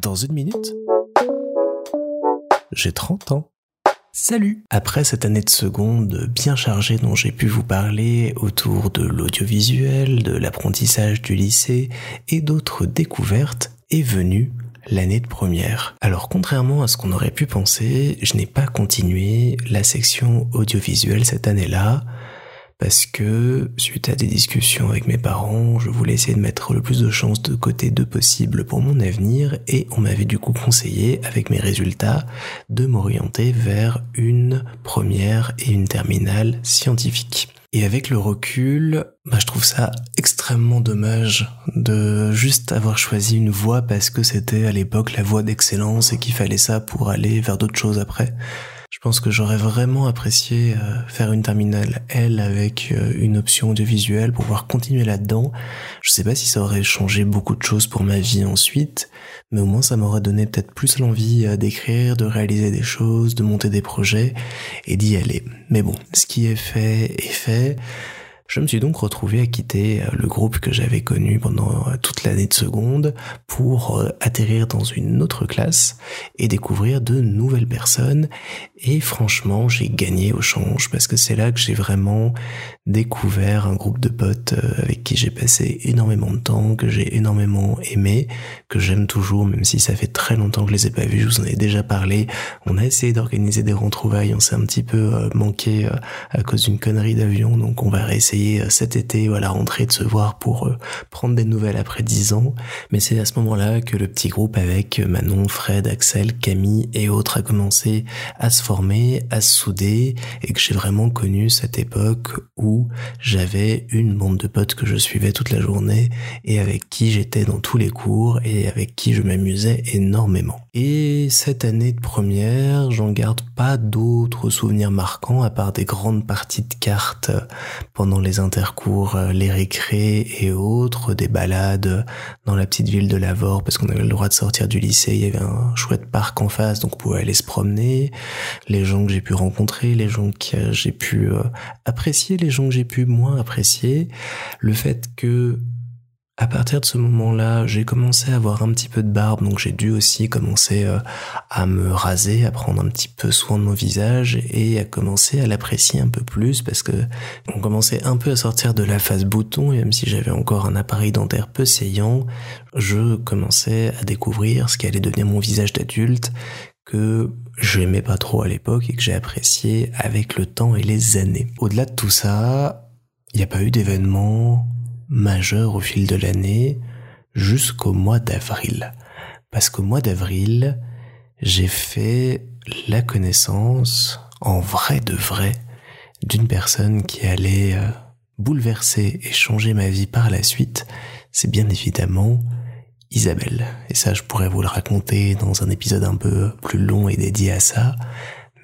Dans une minute, j'ai 30 ans. Salut Après cette année de seconde bien chargée dont j'ai pu vous parler autour de l'audiovisuel, de l'apprentissage du lycée et d'autres découvertes, est venue l'année de première. Alors contrairement à ce qu'on aurait pu penser, je n'ai pas continué la section audiovisuelle cette année-là, parce que suite à des discussions avec mes parents, je voulais essayer de mettre le plus de chances de côté de possible pour mon avenir et on m'avait du coup conseillé avec mes résultats de m'orienter vers une première et une terminale scientifique. Et avec le recul, bah, je trouve ça extrêmement dommage de juste avoir choisi une voie parce que c'était à l'époque la voie d'excellence et qu'il fallait ça pour aller vers d'autres choses après. Je pense que j'aurais vraiment apprécié euh, faire une terminale L avec euh, une option audiovisuelle pour pouvoir continuer là-dedans. Je sais pas si ça aurait changé beaucoup de choses pour ma vie ensuite, mais au moins ça m'aurait donné peut-être plus l'envie euh, d'écrire, de réaliser des choses, de monter des projets et d'y aller. Mais bon, ce qui est fait est fait. Je me suis donc retrouvé à quitter euh, le groupe que j'avais connu pendant euh, toute l'année de seconde pour euh, atterrir dans une autre classe et découvrir de nouvelles personnes. Et franchement, j'ai gagné au change parce que c'est là que j'ai vraiment découvert un groupe de potes avec qui j'ai passé énormément de temps, que j'ai énormément aimé, que j'aime toujours, même si ça fait très longtemps que je les ai pas vus. Je vous en ai déjà parlé. On a essayé d'organiser des retrouvailles, on s'est un petit peu manqué à cause d'une connerie d'avion, donc on va réessayer euh, cet été ou à la rentrée de se voir pour euh, prendre des nouvelles après dix ans. Mais c'est à ce moment-là que le petit groupe avec Manon, Fred, Axel, Camille et autres a commencé à se former, à se souder et que j'ai vraiment connu cette époque où j'avais une bande de potes que je suivais toute la journée et avec qui j'étais dans tous les cours et avec qui je m'amusais énormément. Et cette année de première, j'en garde pas d'autres souvenirs marquants à part des grandes parties de cartes pendant les intercours, euh, les récrés et autres, des balades dans la petite ville de Lavore parce qu'on avait le droit de sortir du lycée, il y avait un chouette parc en face donc on pouvait aller se promener, les gens que j'ai pu rencontrer, les gens que j'ai pu euh, apprécier, les gens j'ai pu moins apprécier, le fait que à partir de ce moment-là, j'ai commencé à avoir un petit peu de barbe, donc j'ai dû aussi commencer euh, à me raser, à prendre un petit peu soin de mon visage et à commencer à l'apprécier un peu plus parce que on commençait un peu à sortir de la phase bouton et même si j'avais encore un appareil dentaire peu saillant, je commençais à découvrir ce qui allait devenir mon visage d'adulte que je n'aimais pas trop à l'époque et que j'ai apprécié avec le temps et les années. Au-delà de tout ça, il n'y a pas eu d'événements majeur au fil de l'année jusqu'au mois d'avril. Parce qu'au mois d'avril, j'ai fait la connaissance, en vrai de vrai, d'une personne qui allait euh, bouleverser et changer ma vie par la suite. C'est bien évidemment Isabelle. Et ça, je pourrais vous le raconter dans un épisode un peu plus long et dédié à ça.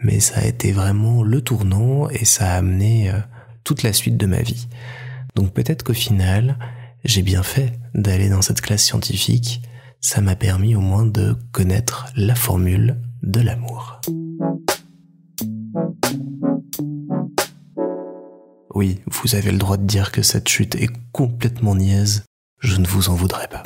Mais ça a été vraiment le tournant et ça a amené euh, toute la suite de ma vie. Donc peut-être qu'au final, j'ai bien fait d'aller dans cette classe scientifique, ça m'a permis au moins de connaître la formule de l'amour. Oui, vous avez le droit de dire que cette chute est complètement niaise, je ne vous en voudrais pas.